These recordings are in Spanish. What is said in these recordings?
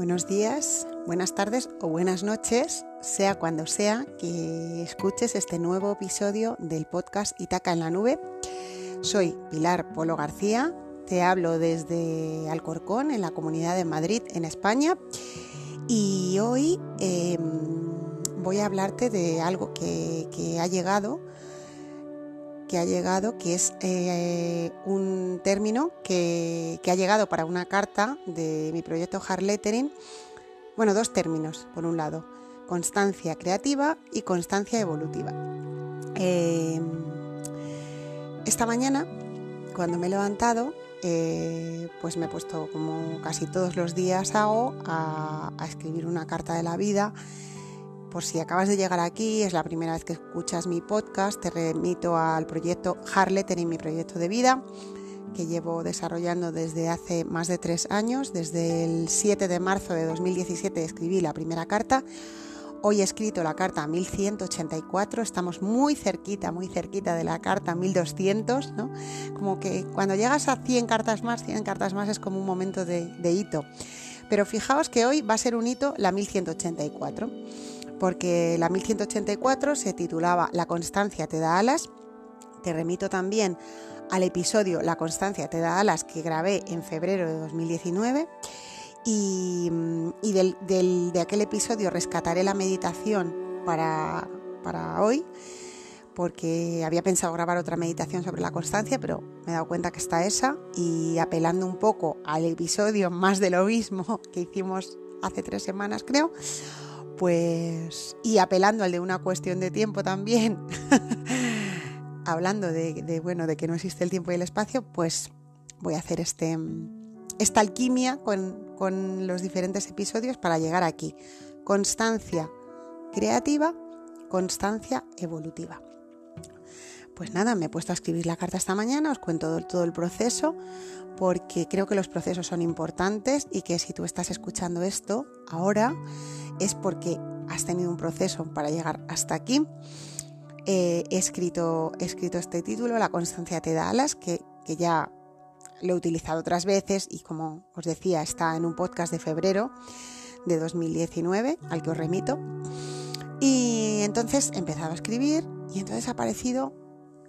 Buenos días, buenas tardes o buenas noches, sea cuando sea que escuches este nuevo episodio del podcast Itaca en la Nube. Soy Pilar Polo García, te hablo desde Alcorcón, en la Comunidad de Madrid, en España, y hoy em, voy a hablarte de algo que, ha llegado que ha llegado, que es eh, un término que, ha llegado para una carta de mi proyecto Hard Lettering. Bueno, dos términos, por un lado, constancia creativa y constancia evolutiva. Em, esta mañana, cuando me he levantado, eh, pues me he puesto, como casi todos los días hago, a escribir una carta de la vida por si acabas de llegar aquí, es la primera vez que escuchas mi podcast, te remito al proyecto Harletter y mi proyecto de vida que llevo desarrollando desde hace más de tres años. Desde el 7 de marzo de 2017 escribí la primera carta. Hoy he escrito la carta 1184, estamos muy cerquita, muy cerquita de la carta 1200, ¿no? Como que cuando llegas a 100 cartas más, 100 cartas más es como un momento de, de hito. Pero fijaos que hoy va a ser un hito la 1184 porque la 1184 se titulaba La constancia te da alas. Te remito también al episodio La constancia te da alas que grabé en febrero de 2019. Y, de aquel episodio rescataré la meditación para, para hoy, porque había pensado grabar otra meditación sobre la constancia, pero me he dado cuenta que está esa y apelando un poco al episodio más de lo mismo que hicimos hace tres semanas, creo, pues, y apelando al de una cuestión de tiempo también, hablando de, bueno, de que no existe el tiempo y el espacio, pues voy a hacer este, esta alquimia con, con los diferentes episodios para llegar aquí. Constancia creativa, constancia evolutiva. Pues nada, me he puesto a escribir la carta esta mañana, os cuento todo, el proceso, porque creo que los procesos son importantes y que si tú estás escuchando esto ahora es porque has tenido un proceso para llegar hasta aquí. Eh, he, escrito, escrito este título, La constancia te da alas, que ya lo he utilizado otras veces y como os decía está en un podcast de febrero de 2019 al que os remito. Y entonces he empezado a escribir y entonces ha aparecido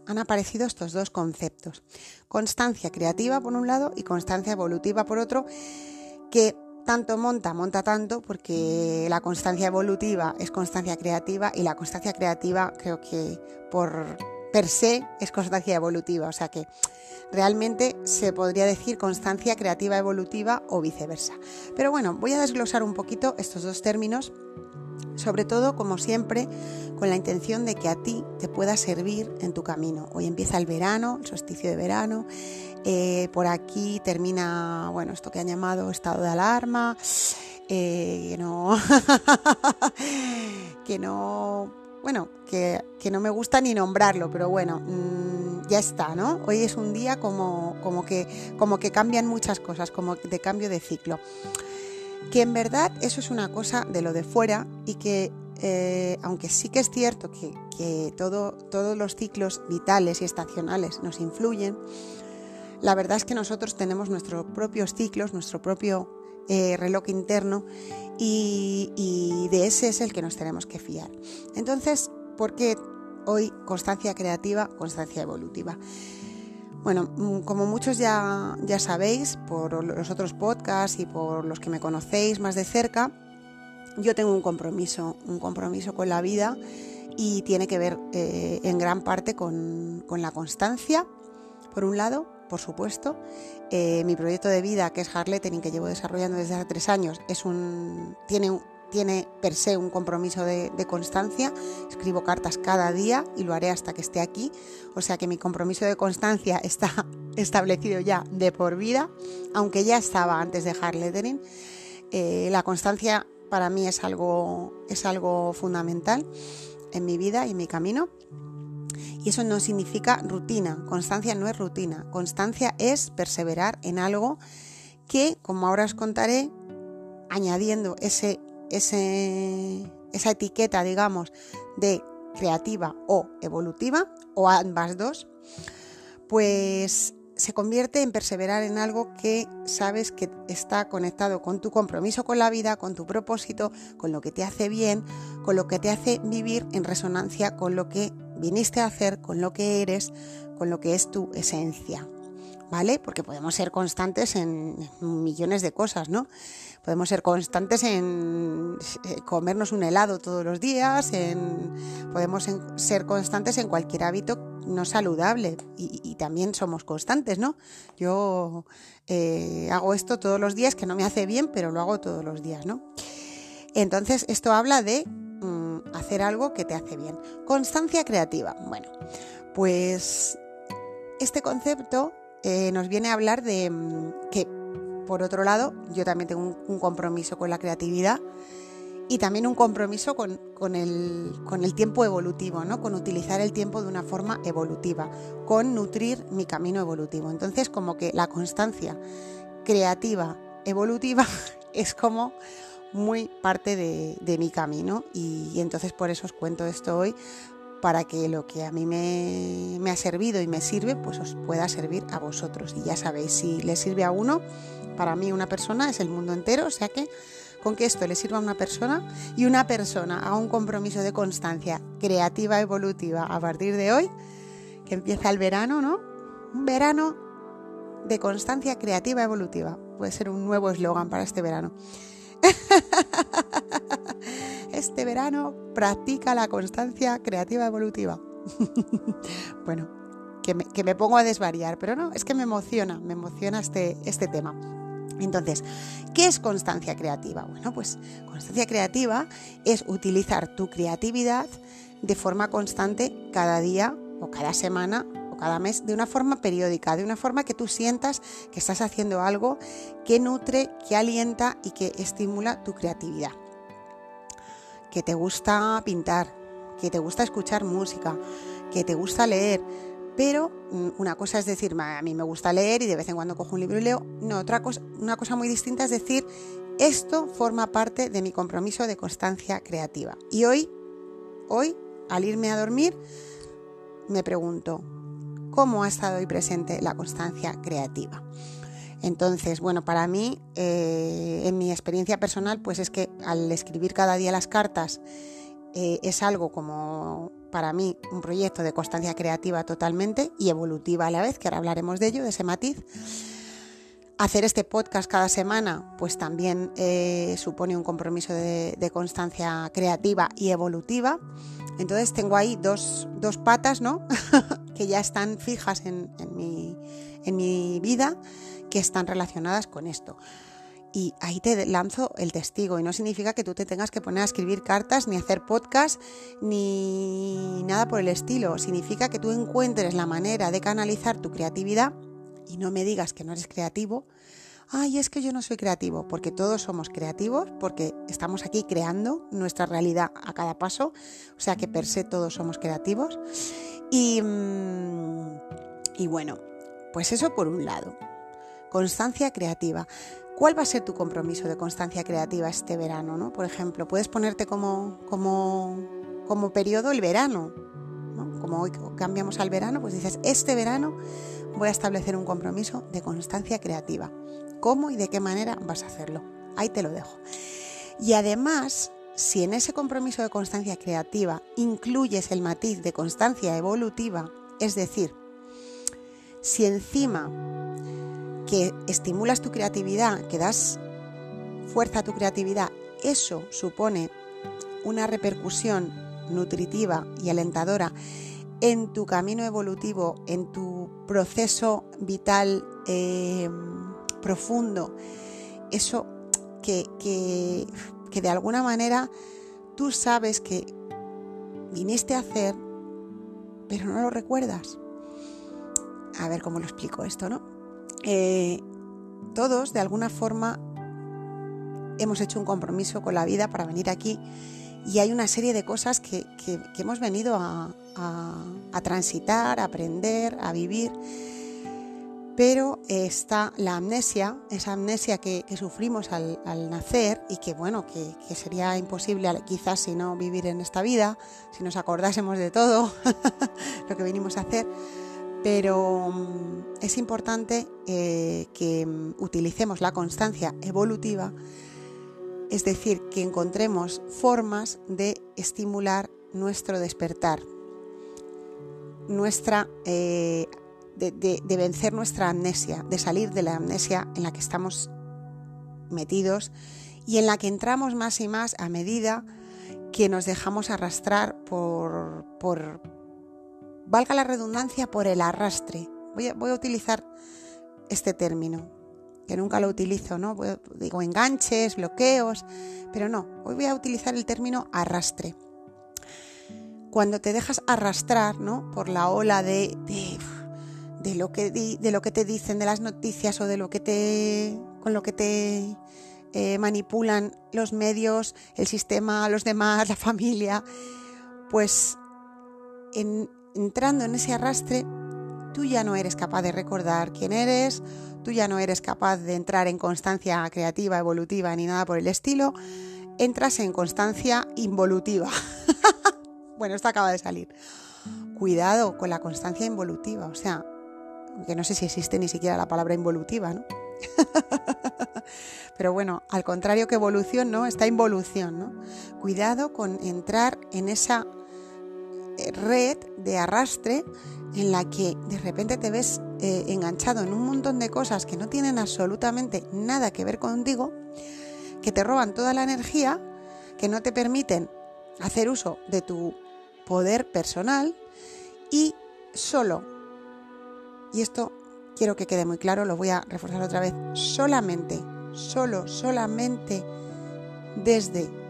han aparecido estos dos conceptos. Constancia creativa por un lado y constancia evolutiva por otro, que tanto monta, monta tanto, porque la constancia evolutiva es constancia creativa y la constancia creativa creo que por per se es constancia evolutiva, o sea que realmente se podría decir constancia creativa evolutiva o viceversa. Pero bueno, voy a desglosar un poquito estos dos términos sobre todo, como siempre, con la intención de que a ti te pueda servir en tu camino. Hoy empieza el verano, el solsticio de verano, eh, por aquí termina, bueno, esto que han llamado estado de alarma, eh, que no, que no, bueno, que, no me gusta ni nombrarlo, pero bueno, mm, ya está, ¿no? Hoy es un día como, como, que, como que cambian muchas cosas, como de cambio de ciclo que en verdad eso es una cosa de lo de fuera y que eh, aunque sí que es cierto que, todo, todos los ciclos vitales y estacionales nos influyen, la verdad es que nosotros tenemos nuestros propios ciclos, nuestro propio eh, reloj interno y, y de ese es el que nos tenemos que fiar. Entonces, ¿por qué hoy constancia creativa, constancia evolutiva? Bueno, mm, como muchos ya, ya sabéis por los otros podcasts y por los que me conocéis más de cerca, yo tengo un compromiso, un compromiso con la vida y tiene que ver eh, en gran parte con, la constancia, por un lado, por supuesto. Eh, mi proyecto de vida, que es Harlettering, que llevo desarrollando desde hace tres años, es un, tiene un, tiene per se un compromiso de, constancia. Escribo cartas cada día y lo haré hasta que esté aquí. O sea que mi compromiso de constancia está establecido ya de por vida, aunque ya estaba antes de Hard Lettering. Eh, la constancia para mí es algo, es algo fundamental en mi vida y en mi camino. Y eso no significa rutina. Constancia no es rutina. Constancia es perseverar en algo que, como ahora os contaré, añadiendo ese esa etiqueta, digamos, de creativa o evolutiva, o ambas dos, pues se convierte en perseverar en algo que sabes que está conectado con tu compromiso con la vida, con tu propósito, con lo que te hace bien, con lo que te hace vivir en resonancia con lo que viniste a hacer, con lo que eres, con lo que es tu esencia. ¿Vale? Porque podemos ser constantes en millones de cosas, ¿no? Podemos ser constantes en eh, comernos un helado todos los días, en, podemos ser constantes en cualquier hábito no saludable y, también somos constantes, ¿no? Yo eh, hago esto todos los días, que no me hace bien, pero lo hago todos los días, ¿no? Entonces, esto habla de mm, hacer algo que te hace bien. Constancia creativa. Bueno, pues este concepto eh, nos viene a hablar de mm, que, por otro lado, yo también tengo un compromiso con la creatividad y también un compromiso con, el, tiempo evolutivo, ¿no? con utilizar el tiempo de una forma evolutiva, con nutrir mi camino evolutivo. Entonces, como que la constancia creativa, evolutiva, es como muy parte de, mi camino y, entonces por eso os cuento esto hoy para que lo que a mí me, ha servido y me sirve, pues os pueda servir a vosotros. Y ya sabéis, si le sirve a uno, para mí una persona es el mundo entero, o sea que con que esto le sirva a una persona y una persona haga un compromiso de constancia creativa evolutiva a partir de hoy, que empieza el verano, ¿no? Un verano de constancia creativa evolutiva. Puede ser un nuevo eslogan para este verano. Este verano practica la constancia creativa evolutiva. bueno, que me, pongo a desvariar, pero no, es que me emociona, me emociona este, este tema. Entonces, ¿qué es constancia creativa? Bueno, pues constancia creativa es utilizar tu creatividad de forma constante cada día o cada semana o cada mes de una forma periódica, de una forma que tú sientas que estás haciendo algo que nutre, que alienta y que estimula tu creatividad. Que te gusta pintar, que te gusta escuchar música, que te gusta leer, pero mm, una cosa es decir, a mí me gusta leer y de vez en cuando cojo un libro y leo. No, otra cosa, una cosa muy distinta es decir, esto forma parte de mi compromiso de constancia creativa. Y hoy, hoy, al irme a dormir, me pregunto, ¿cómo ha estado hoy presente la constancia creativa? Entonces, bueno, para mí, eh, en mi experiencia personal, pues es que al escribir cada día las cartas, eh, es algo como para mí un proyecto de constancia creativa totalmente y evolutiva a la vez, que ahora hablaremos de ello, de ese matiz. Hacer este podcast cada semana, pues también eh, supone un compromiso de, constancia creativa y evolutiva. Entonces tengo ahí dos, patas, ¿no? que ya están fijas en, mi, en mi vida, que están relacionadas con esto y ahí te lanzo el testigo y no significa que tú te tengas que poner a escribir cartas ni hacer podcast ni nada por el estilo, significa que tú encuentres la manera de canalizar tu creatividad y no me digas que no eres creativo. Ay, es que yo no soy creativo, porque todos somos creativos, porque estamos aquí creando nuestra realidad a cada paso, o sea que per se todos somos creativos. Y, mm, y bueno, pues eso por un lado. Constancia creativa. ¿Cuál va a ser tu compromiso de constancia creativa este verano? ¿no? Por ejemplo, puedes ponerte como, como, como periodo el verano. Como hoy cambiamos al verano, pues dices, este verano voy a establecer un compromiso de constancia creativa. ¿Cómo y de qué manera vas a hacerlo? Ahí te lo dejo. Y además, si en ese compromiso de constancia creativa incluyes el matiz de constancia evolutiva, es decir, si encima que estimulas tu creatividad, que das fuerza a tu creatividad, eso supone una repercusión nutritiva y alentadora en tu camino evolutivo, en tu proceso vital eh, profundo, eso que, que de alguna manera tú sabes que viniste a hacer, pero no lo recuerdas. A ver cómo lo explico esto, ¿no? Eh, todos de alguna forma hemos hecho un compromiso con la vida para venir aquí y hay una serie de cosas que, hemos venido a, transitar, a aprender, a vivir. Pero está la amnesia, esa amnesia que, sufrimos al, nacer y que bueno, que, que, sería imposible quizás si no vivir en esta vida, si nos acordásemos de todo lo que venimos a hacer Pero mm, es importante eh, que mm, utilicemos la constancia evolutiva, es decir, que encontremos formas de estimular nuestro despertar, nuestra, eh, de vencer nuestra amnesia, de salir de la amnesia en la que estamos metidos y en la que entramos más y más a medida que nos dejamos arrastrar por, por valga la redundancia, por el arrastre. Voy a, voy a utilizar este término, que nunca lo utilizo, ¿no? Digo enganches, bloqueos, pero no, hoy voy a utilizar el término arrastre. Cuando te dejas arrastrar, ¿no? Por la ola de, de, lo que, de lo que te dicen de las noticias o de lo que te, con lo que te eh, manipulan los medios, el sistema, los demás, la familia, pues entrando en ese arrastre, tú ya no eres capaz de recordar quién eres, tú ya no eres capaz de entrar en constancia creativa, evolutiva ni nada por el estilo, entras en constancia involutiva. bueno, esto acaba de salir. Cuidado con la constancia involutiva, o sea, que no sé si existe ni siquiera la palabra involutiva, ¿no? Pero bueno, al contrario que evolución, ¿no? Está involución, ¿no? Cuidado con entrar en esa red de arrastre en la que de repente te ves eh, enganchado en un montón de cosas que no tienen absolutamente nada que ver contigo, que te roban toda la energía, que no te permiten hacer uso de tu poder personal y solo, y esto quiero que quede muy claro, lo voy a reforzar otra vez, solamente, solo, solamente desde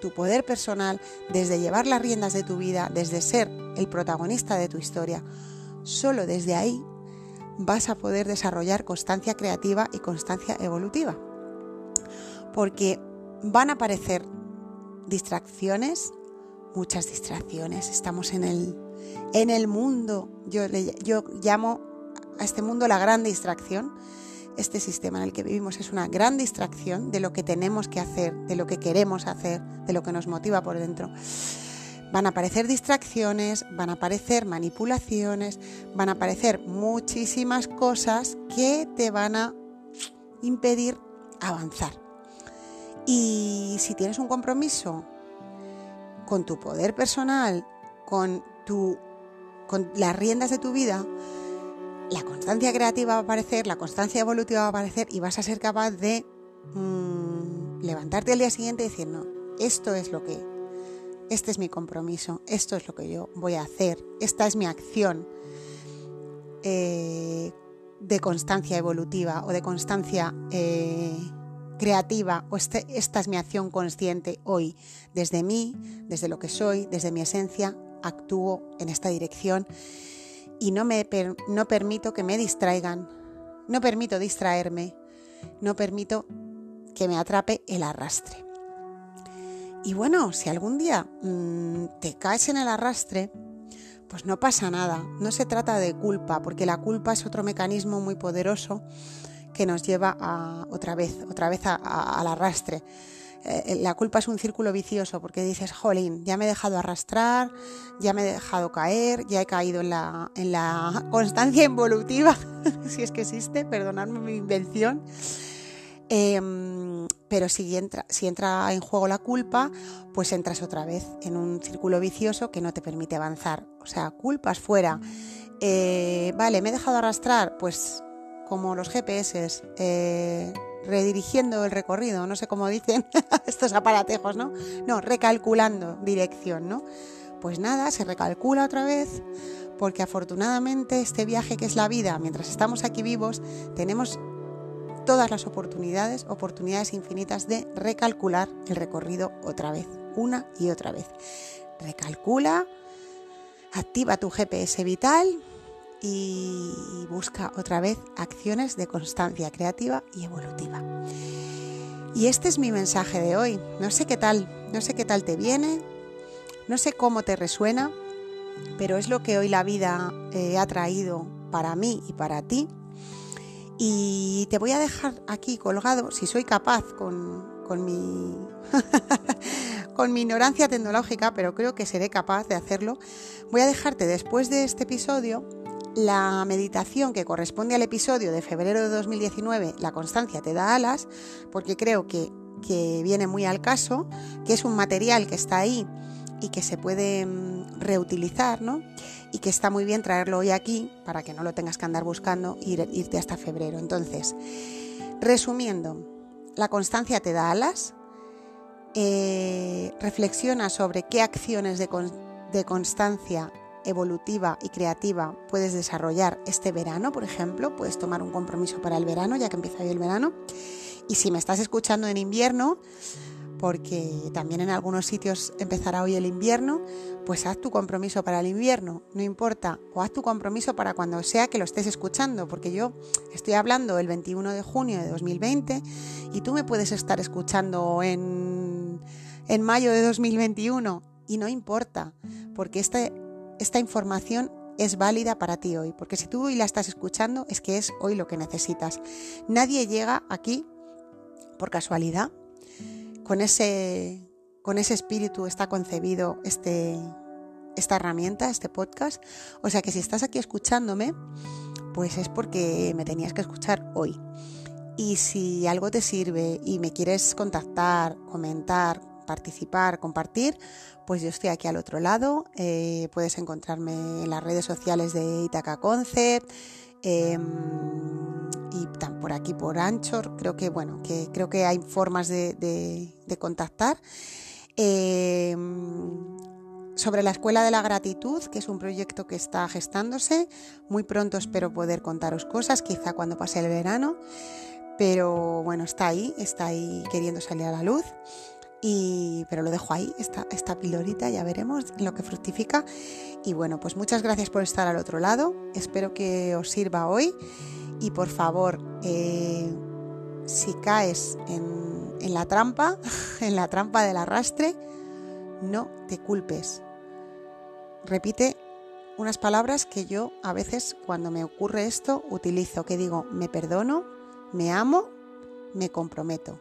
tu poder personal, desde llevar las riendas de tu vida, desde ser el protagonista de tu historia, solo desde ahí vas a poder desarrollar constancia creativa y constancia evolutiva. Porque van a aparecer distracciones, muchas distracciones. Estamos en el, en el mundo, yo, yo llamo a este mundo la gran distracción. Este sistema en el que vivimos es una gran distracción de lo que tenemos que hacer, de lo que queremos hacer, de lo que nos motiva por dentro. Van a aparecer distracciones, van a aparecer manipulaciones, van a aparecer muchísimas cosas que te van a impedir avanzar. Y si tienes un compromiso con tu poder personal, con, tu, con las riendas de tu vida, la constancia creativa va a aparecer, la constancia evolutiva va a aparecer y vas a ser capaz de mm, levantarte al día siguiente y decir, no, esto es lo que, este es mi compromiso, esto es lo que yo voy a hacer, esta es mi acción eh, de constancia evolutiva o de constancia eh, creativa o este, esta es mi acción consciente hoy, desde mí, desde lo que soy, desde mi esencia, actúo en esta dirección y no, me no permito que me distraigan, no permito distraerme, no permito que me atrape el arrastre. Y bueno, si algún día mm, te caes en el arrastre, pues no pasa nada, no se trata de culpa, porque la culpa es otro mecanismo muy poderoso que nos lleva otra vez, otra vez al arrastre. Eh, la culpa es un círculo vicioso porque dices, jolín, ya me he dejado arrastrar, ya me he dejado caer, ya he caído en la, en la constancia involutiva, si es que existe, perdonadme mi invención. Em, pero si entra, si entra en juego la culpa, pues entras otra vez en un círculo vicioso que no te permite avanzar. O sea, culpas fuera. Eh, vale, me he dejado arrastrar, pues como los GPS, eh, redirigiendo el recorrido, no sé cómo dicen estos aparatejos, ¿no? No, recalculando dirección, ¿no? Pues nada, se recalcula otra vez, porque afortunadamente este viaje que es la vida, mientras estamos aquí vivos, tenemos todas las oportunidades, oportunidades infinitas de recalcular el recorrido otra vez, una y otra vez. Recalcula, activa tu GPS vital, y busca otra vez acciones de constancia creativa y evolutiva. Y este es mi mensaje de hoy. No sé qué tal, no sé qué tal te viene, no sé cómo te resuena, pero es lo que hoy la vida eh, ha traído para mí y para ti. Y te voy a dejar aquí colgado, si soy capaz con, con mi, con mi ignorancia tecnológica, pero creo que seré capaz de hacerlo. Voy a dejarte después de este episodio la meditación que corresponde al episodio de febrero de 2019, La constancia te da alas, porque creo que, que viene muy al caso, que es un material que está ahí y que se puede mm, reutilizar, ¿no? Y que está muy bien traerlo hoy aquí para que no lo tengas que andar buscando e irte hasta febrero. Entonces, resumiendo, la constancia te da alas, eh, reflexiona sobre qué acciones de, de constancia evolutiva y creativa puedes desarrollar este verano, por ejemplo, puedes tomar un compromiso para el verano, ya que empieza hoy el verano. Y si me estás escuchando en invierno, porque también en algunos sitios empezará hoy el invierno, pues haz tu compromiso para el invierno, no importa, o haz tu compromiso para cuando sea que lo estés escuchando, porque yo estoy hablando el 21 de junio de 2020 y tú me puedes estar escuchando en, en mayo de 2021 y no importa, porque este, esta información es válida para ti hoy, porque si tú hoy la estás escuchando es que es hoy lo que necesitas. Nadie llega aquí por casualidad, con ese, con ese espíritu está concebido este, esta herramienta, este podcast. O sea que si estás aquí escuchándome, pues es porque me tenías que escuchar hoy. Y si algo te sirve y me quieres contactar, comentar, participar, compartir, pues yo estoy aquí al otro lado. Eh, puedes encontrarme en las redes sociales de Itaca Concept. Em, y por aquí por Anchor, creo que bueno, que creo que hay formas de, contactar. Em, sobre la Escuela de la Gratitud, que es un proyecto que está gestándose. Muy pronto espero poder contaros cosas, quizá cuando pase el verano. Pero bueno, está ahí, está ahí queriendo salir a la luz. Pero lo dejo ahí, esta, esta pilorita, ya veremos lo que fructifica. Y bueno, pues muchas gracias por estar al otro lado. Espero que os sirva hoy. Y por favor, eh, si caes en la trampa, en la trampa del arrastre, no te culpes. Repite unas palabras que yo a veces cuando me ocurre esto utilizo, que digo, me perdono, me amo, me comprometo.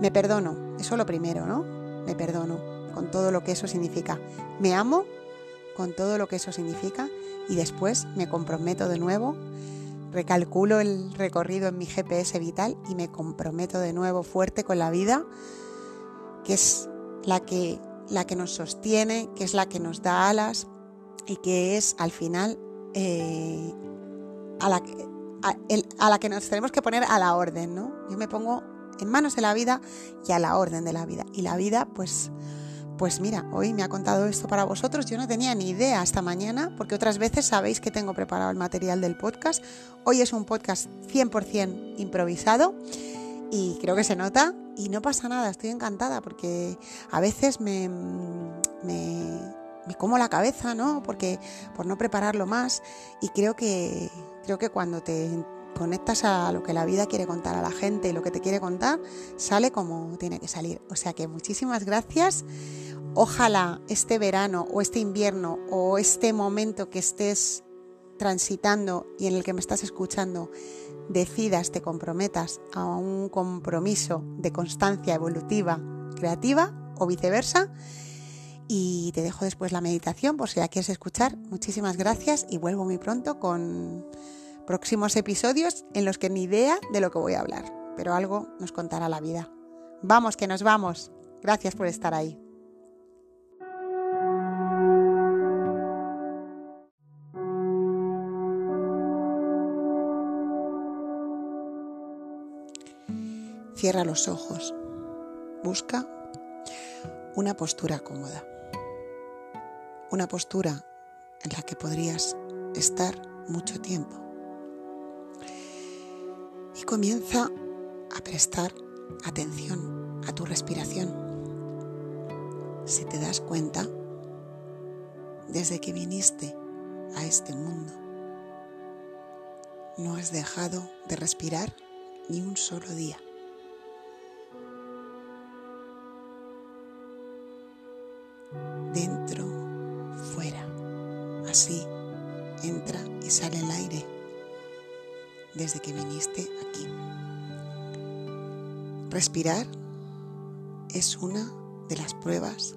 Me perdono, eso lo primero, ¿no? Me perdono con todo lo que eso significa. Me amo con todo lo que eso significa y después me comprometo de nuevo, recalculo el recorrido en mi GPS vital y me comprometo de nuevo fuerte con la vida, que es la que, la que nos sostiene, que es la que nos da alas y que es al final eh, a, la, a la que nos tenemos que poner a la orden, ¿no? Yo me pongo en manos de la vida y a la orden de la vida. Y la vida, pues, pues mira, hoy me ha contado esto para vosotros. Yo no tenía ni idea hasta mañana, porque otras veces sabéis que tengo preparado el material del podcast. Hoy es un podcast 100% improvisado y creo que se nota y no pasa nada, estoy encantada porque a veces me, me, me como la cabeza, ¿no? Porque por no prepararlo más y creo que creo que cuando te conectas a lo que la vida quiere contar a la gente y lo que te quiere contar, sale como tiene que salir. O sea que muchísimas gracias. Ojalá este verano o este invierno o este momento que estés transitando y en el que me estás escuchando, decidas, te comprometas a un compromiso de constancia evolutiva, creativa o viceversa. Y te dejo después la meditación por si la quieres escuchar. Muchísimas gracias y vuelvo muy pronto con próximos episodios en los que ni idea de lo que voy a hablar, pero algo nos contará la vida. Vamos, que nos vamos. Gracias por estar ahí. Cierra los ojos. Busca una postura cómoda. Una postura en la que podrías estar mucho tiempo y comienza a prestar atención a tu respiración. Si te das cuenta, desde que viniste a este mundo, no has dejado de respirar ni un solo día. Dentro, fuera, así entra y sale el aire desde que viniste aquí. Respirar es una de las pruebas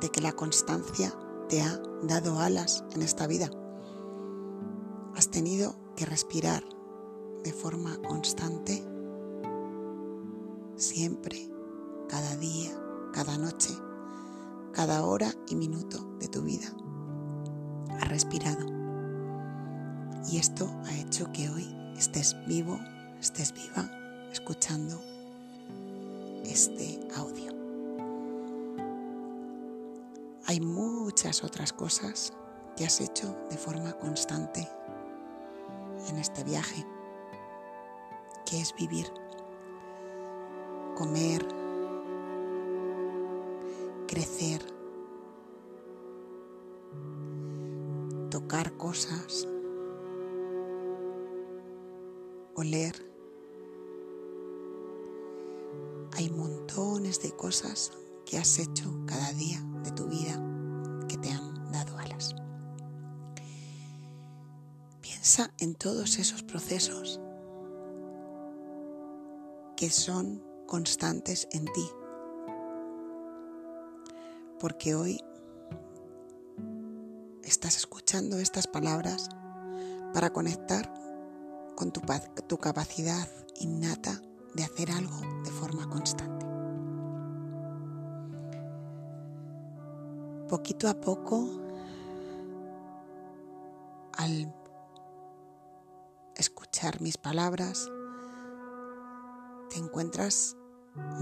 de que la constancia te ha dado alas en esta vida. has tenido que respirar de forma constante, siempre, cada día, cada noche, cada hora y minuto de tu vida. Has respirado. Y esto ha hecho que hoy estés vivo, estés viva, escuchando este audio. Hay muchas otras cosas que has hecho de forma constante en este viaje, que es vivir, comer, crecer, tocar cosas, oler. Hay montones de cosas que has hecho cada día de tu vida que te han dado alas. Piensa en todos esos procesos que son constantes en ti. Porque hoy estás escuchando estas palabras para conectar con tu, tu capacidad innata de hacer algo de forma constante. Poquito a poco, al escuchar mis palabras, te encuentras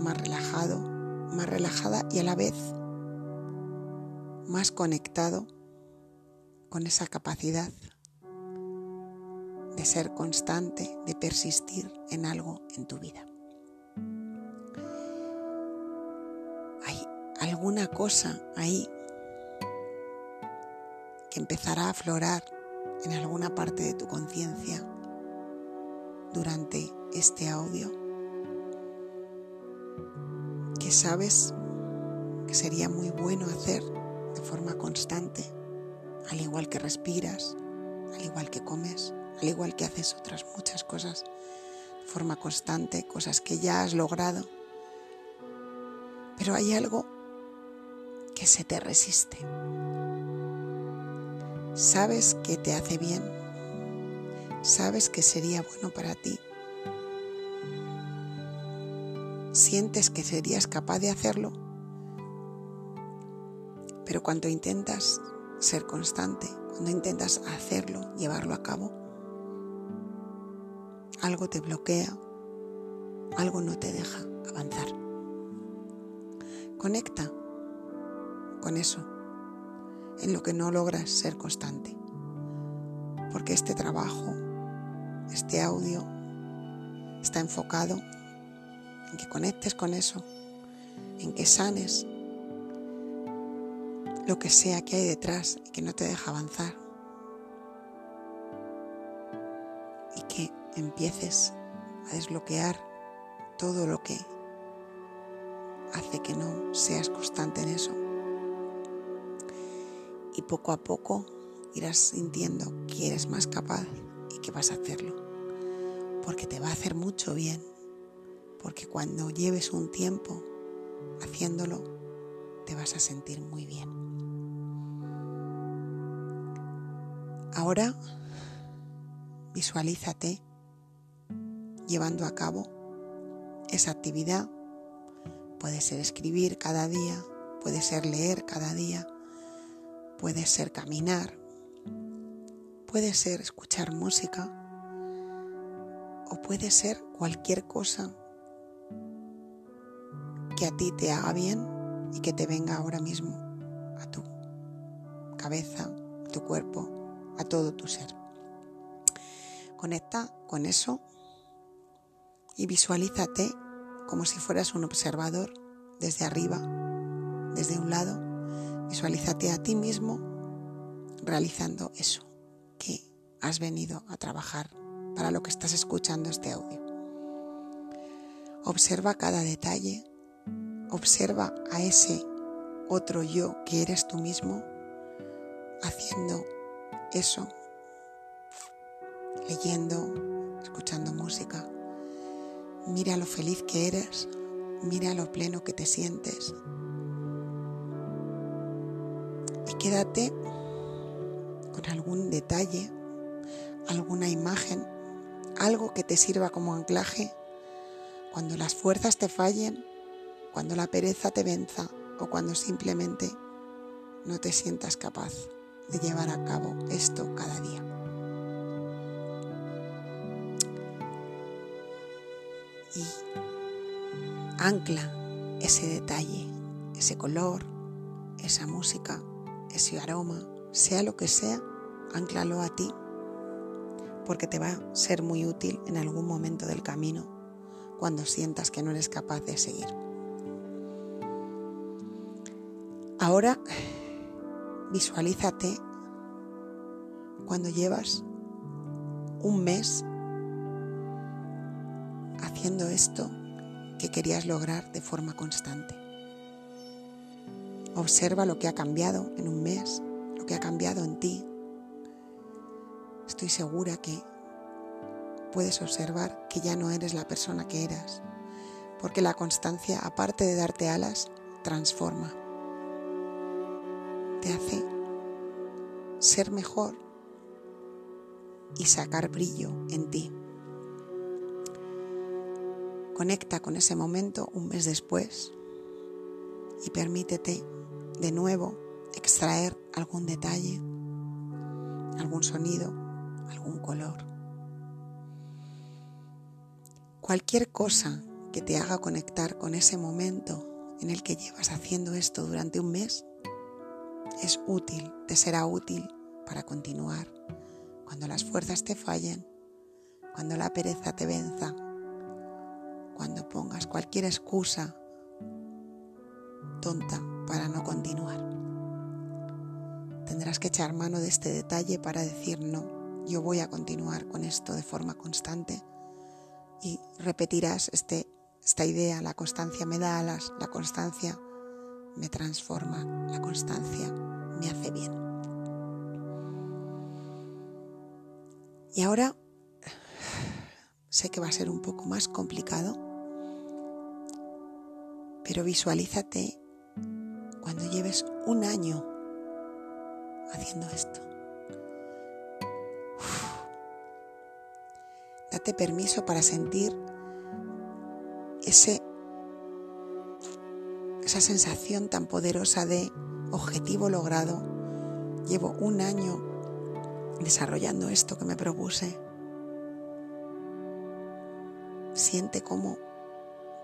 más relajado, más relajada y a la vez más conectado con esa capacidad de ser constante, de persistir en algo en tu vida. Hay alguna cosa ahí que empezará a aflorar en alguna parte de tu conciencia durante este audio que sabes que sería muy bueno hacer de forma constante, al igual que respiras, al igual que comes, al igual que haces otras muchas cosas de forma constante, cosas que ya has logrado. Pero hay algo que se te resiste. Sabes que te hace bien, sabes que sería bueno para ti. Sientes que serías capaz de hacerlo, pero cuando intentas ser constante, cuando intentas hacerlo, llevarlo a cabo, algo te bloquea, algo no te deja avanzar. Conecta con eso, en lo que no logras ser constante. Porque este trabajo, este audio, está enfocado en que conectes con eso, en que sanes lo que sea que hay detrás y que no te deja avanzar. Empieces a desbloquear todo lo que hace que no seas constante en eso. Y poco a poco irás sintiendo que eres más capaz y que vas a hacerlo. Porque te va a hacer mucho bien. Porque cuando lleves un tiempo haciéndolo, te vas a sentir muy bien. Ahora visualízate llevando a cabo esa actividad. Puede ser escribir cada día, puede ser leer cada día, puede ser caminar, puede ser escuchar música o puede ser cualquier cosa que a ti te haga bien y que te venga ahora mismo a tu cabeza, a tu cuerpo, a todo tu ser. Conecta con eso y visualízate como si fueras un observador desde arriba, desde un lado. Visualízate a ti mismo realizando eso que has venido a trabajar para lo que estás escuchando este audio. Observa cada detalle, observa a ese otro yo que eres tú mismo haciendo eso, leyendo, escuchando música, Mira lo feliz que eres, mira lo pleno que te sientes. Y quédate con algún detalle, alguna imagen, algo que te sirva como anclaje cuando las fuerzas te fallen, cuando la pereza te venza o cuando simplemente no te sientas capaz de llevar a cabo esto cada día. Y ancla ese detalle, ese color, esa música, ese aroma, sea lo que sea, anclalo a ti, porque te va a ser muy útil en algún momento del camino cuando sientas que no eres capaz de seguir. Ahora visualízate cuando llevas un mes haciendo esto que querías lograr de forma constante. Observa lo que ha cambiado en un mes, lo que ha cambiado en ti. Estoy segura que puedes observar que ya no eres la persona que eras, porque la constancia, aparte de darte alas, transforma. Te hace ser mejor y sacar brillo en ti. Conecta con ese momento un mes después y permítete de nuevo extraer algún detalle, algún sonido, algún color. Cualquier cosa que te haga conectar con ese momento en el que llevas haciendo esto durante un mes es útil, te será útil para continuar cuando las fuerzas te fallen, cuando la pereza te venza cuando pongas cualquier excusa tonta para no continuar. Tendrás que echar mano de este detalle para decir no, yo voy a continuar con esto de forma constante y repetirás este, esta idea, la constancia me da alas, la constancia me transforma, la constancia me hace bien. Y ahora sé que va a ser un poco más complicado, pero visualízate cuando lleves un año haciendo esto. Date permiso para sentir ese, esa sensación tan poderosa de objetivo logrado. Llevo un año desarrollando esto que me propuse. Siente cómo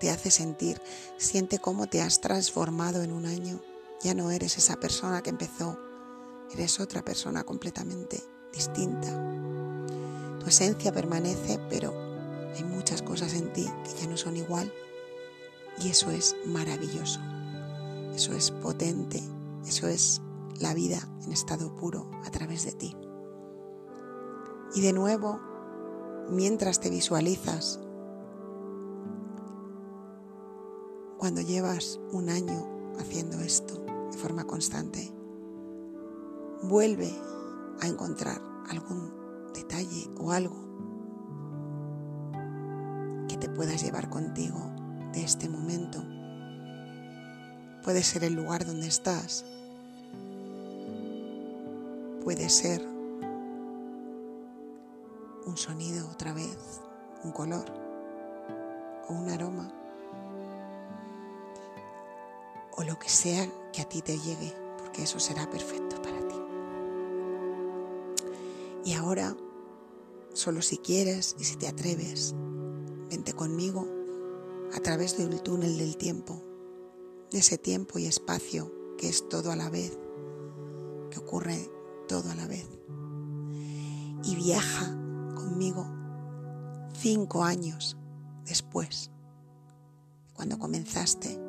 te hace sentir. Siente cómo te has transformado en un año. Ya no eres esa persona que empezó, eres otra persona completamente distinta. Tu esencia permanece, pero hay muchas cosas en ti que ya no son igual y eso es maravilloso. Eso es potente, eso es la vida en estado puro a través de ti. Y de nuevo, mientras te visualizas Cuando llevas un año haciendo esto de forma constante, vuelve a encontrar algún detalle o algo que te puedas llevar contigo de este momento. Puede ser el lugar donde estás, puede ser un sonido otra vez, un color o un aroma o lo que sea que a ti te llegue, porque eso será perfecto para ti. Y ahora, solo si quieres y si te atreves, vente conmigo a través del túnel del tiempo, de ese tiempo y espacio que es todo a la vez, que ocurre todo a la vez. Y viaja conmigo cinco años después, cuando comenzaste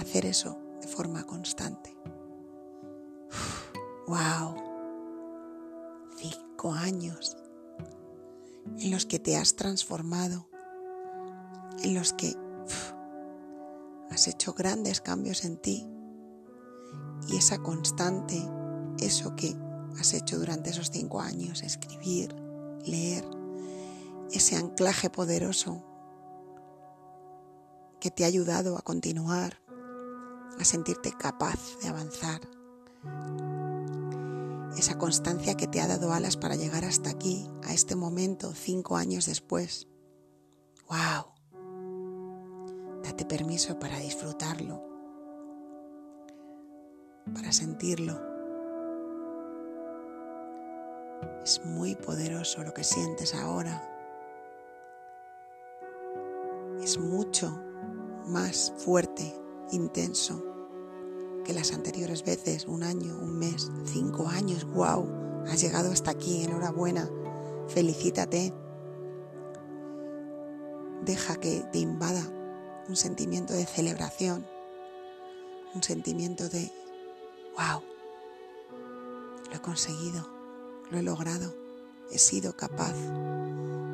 hacer eso de forma constante. ¡Wow! Cinco años en los que te has transformado, en los que has hecho grandes cambios en ti y esa constante, eso que has hecho durante esos cinco años, escribir, leer, ese anclaje poderoso que te ha ayudado a continuar, a sentirte capaz de avanzar. esa constancia que te ha dado alas para llegar hasta aquí, a este momento, cinco años después. ¡Wow! Date permiso para disfrutarlo, para sentirlo. Es muy poderoso lo que sientes ahora. Es mucho más fuerte, intenso que las anteriores veces, un año, un mes, cinco años, wow, has llegado hasta aquí, enhorabuena, felicítate. Deja que te invada un sentimiento de celebración, un sentimiento de, wow, lo he conseguido, lo he logrado, he sido capaz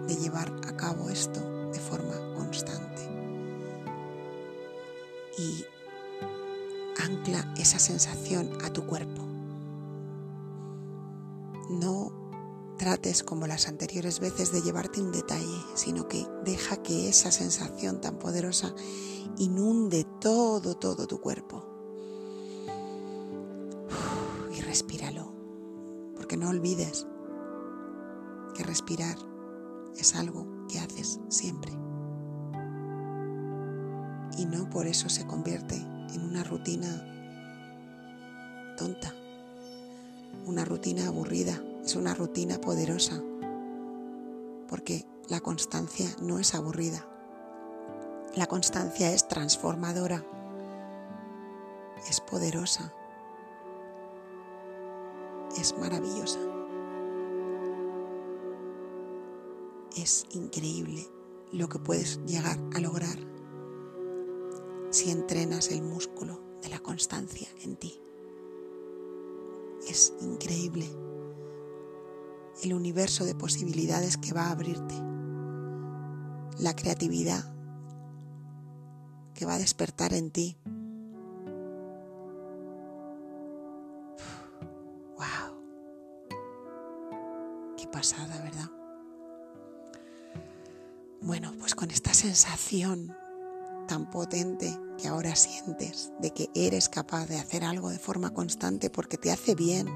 de llevar a cabo esto de forma constante. Y ancla esa sensación a tu cuerpo. No trates como las anteriores veces de llevarte un detalle, sino que deja que esa sensación tan poderosa inunde todo, todo tu cuerpo. Y respíralo, porque no olvides que respirar es algo que haces siempre. Y no por eso se convierte en una rutina tonta, una rutina aburrida, es una rutina poderosa, porque la constancia no es aburrida, la constancia es transformadora, es poderosa, es maravillosa, es increíble lo que puedes llegar a lograr si entrenas el músculo de la constancia en ti. Es increíble el universo de posibilidades que va a abrirte, la creatividad que va a despertar en ti. ¡Wow! Qué pasada, ¿verdad? Bueno, pues con esta sensación tan potente que ahora sientes de que eres capaz de hacer algo de forma constante porque te hace bien,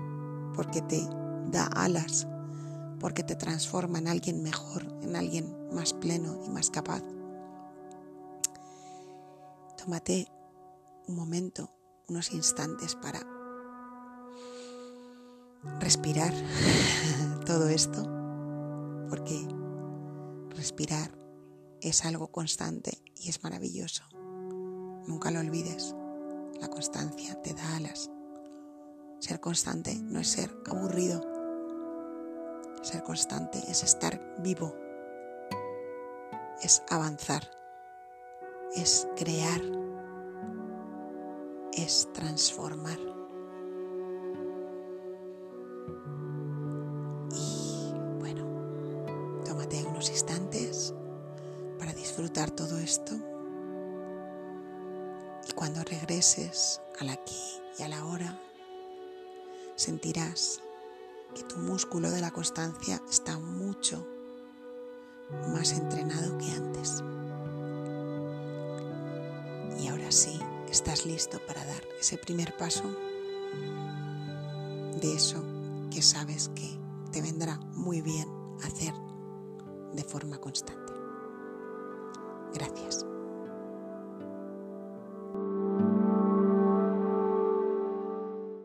porque te da alas, porque te transforma en alguien mejor, en alguien más pleno y más capaz. Tómate un momento, unos instantes para respirar todo esto, porque respirar es algo constante y es maravilloso. Nunca lo olvides. La constancia te da alas. Ser constante no es ser aburrido. Ser constante es estar vivo. Es avanzar. Es crear. Es transformar. Todo esto cuando regreses al aquí y a la hora, sentirás que tu músculo de la constancia está mucho más entrenado que antes. Y ahora sí, estás listo para dar ese primer paso de eso que sabes que te vendrá muy bien hacer de forma constante. Gracias.